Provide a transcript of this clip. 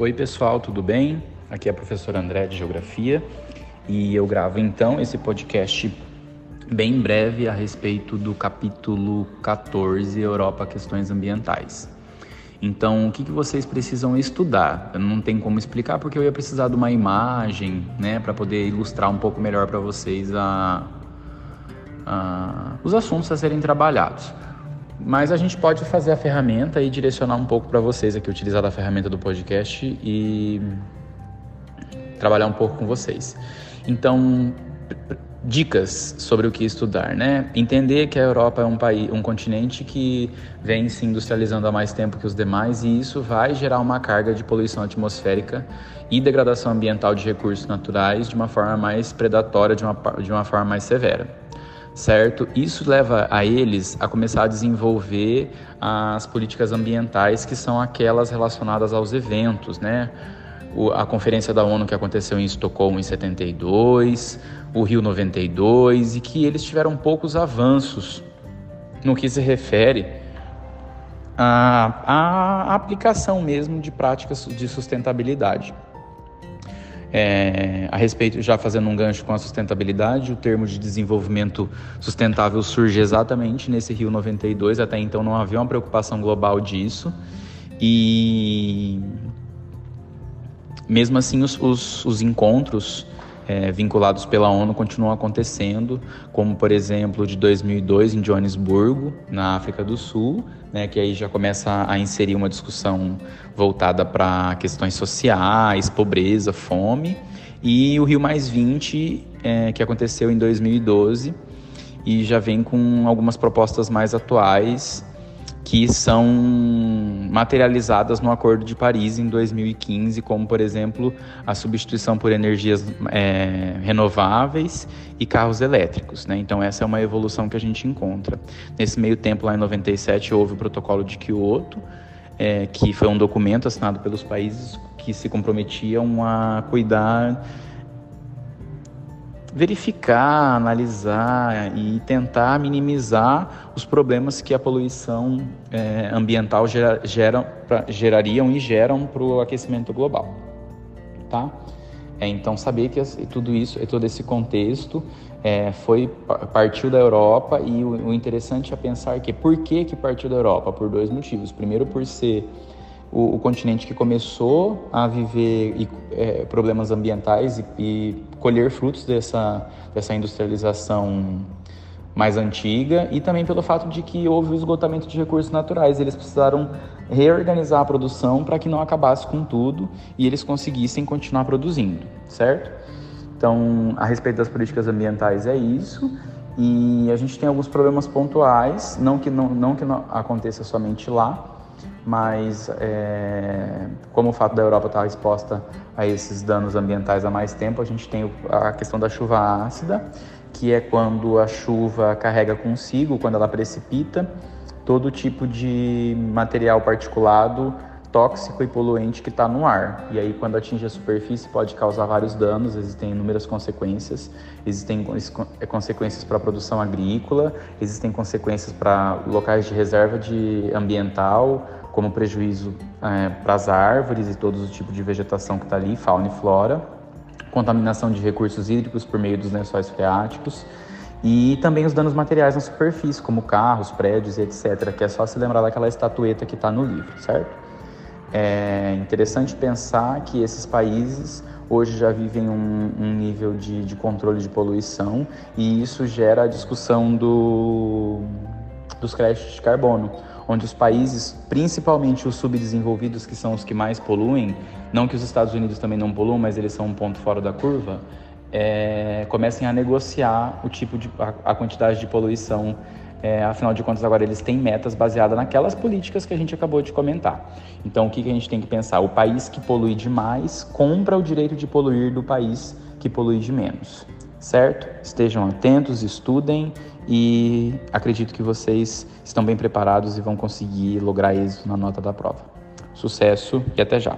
Oi pessoal, tudo bem? Aqui é a professora André de Geografia e eu gravo então esse podcast bem breve a respeito do capítulo 14 Europa Questões Ambientais. Então, o que, que vocês precisam estudar? Eu não tem como explicar porque eu ia precisar de uma imagem, né, para poder ilustrar um pouco melhor para vocês a, a, os assuntos a serem trabalhados. Mas a gente pode fazer a ferramenta e direcionar um pouco para vocês aqui, utilizar a ferramenta do podcast e trabalhar um pouco com vocês. Então, dicas sobre o que estudar, né? Entender que a Europa é um país, um continente que vem se industrializando há mais tempo que os demais e isso vai gerar uma carga de poluição atmosférica e degradação ambiental de recursos naturais de uma forma mais predatória, de uma, de uma forma mais severa certo? Isso leva a eles a começar a desenvolver as políticas ambientais que são aquelas relacionadas aos eventos, né? O, a conferência da ONU que aconteceu em Estocolmo em 72, o Rio 92 e que eles tiveram poucos avanços no que se refere à, à aplicação mesmo de práticas de sustentabilidade. É, a respeito, já fazendo um gancho com a sustentabilidade, o termo de desenvolvimento sustentável surge exatamente nesse Rio 92. Até então não havia uma preocupação global disso. E mesmo assim, os, os, os encontros é, vinculados pela ONU continuam acontecendo, como por exemplo de 2002 em Joanesburgo, na África do Sul, né, que aí já começa a inserir uma discussão voltada para questões sociais, pobreza, fome, e o Rio Mais 20, é, que aconteceu em 2012 e já vem com algumas propostas mais atuais que são materializadas no Acordo de Paris em 2015, como, por exemplo, a substituição por energias é, renováveis e carros elétricos. Né? Então, essa é uma evolução que a gente encontra. Nesse meio tempo, lá em 97, houve o Protocolo de Kyoto, é, que foi um documento assinado pelos países que se comprometiam a cuidar verificar, analisar e tentar minimizar os problemas que a poluição é, ambiental gera, geram, pra, gerariam e geram para o aquecimento global, tá? É, então saber que tudo isso, todo esse contexto é, foi partiu da Europa e o, o interessante é pensar que por que que partiu da Europa? Por dois motivos. Primeiro por ser o, o continente que começou a viver e, é, problemas ambientais e, e, colher frutos dessa, dessa industrialização mais antiga e também pelo fato de que houve o esgotamento de recursos naturais. Eles precisaram reorganizar a produção para que não acabasse com tudo e eles conseguissem continuar produzindo, certo? Então, a respeito das políticas ambientais é isso. E a gente tem alguns problemas pontuais, não que não, não que não aconteça somente lá, mas é, como o fato da Europa estar exposta a esses danos ambientais há mais tempo, a gente tem a questão da chuva ácida, que é quando a chuva carrega consigo, quando ela precipita, todo tipo de material particulado tóxico e poluente que está no ar. E aí, quando atinge a superfície, pode causar vários danos, existem inúmeras consequências. Existem consequências para a produção agrícola, existem consequências para locais de reserva de ambiental, como prejuízo é, para as árvores e todos os tipos de vegetação que está ali, fauna e flora, contaminação de recursos hídricos por meio dos lençóis freáticos e também os danos materiais na superfície, como carros, prédios etc., que é só se lembrar daquela estatueta que está no livro, certo? É interessante pensar que esses países hoje já vivem um, um nível de, de, controle de poluição e isso gera a discussão do, dos créditos de carbono onde os países, principalmente os subdesenvolvidos, que são os que mais poluem, não que os Estados Unidos também não poluam, mas eles são um ponto fora da curva, é, comecem a negociar o tipo de a, a quantidade de poluição. É, afinal de contas, agora eles têm metas baseadas naquelas políticas que a gente acabou de comentar. Então, o que, que a gente tem que pensar? O país que polui demais compra o direito de poluir do país que polui de menos certo? Estejam atentos, estudem e acredito que vocês estão bem preparados e vão conseguir lograr êxito na nota da prova. Sucesso e até já!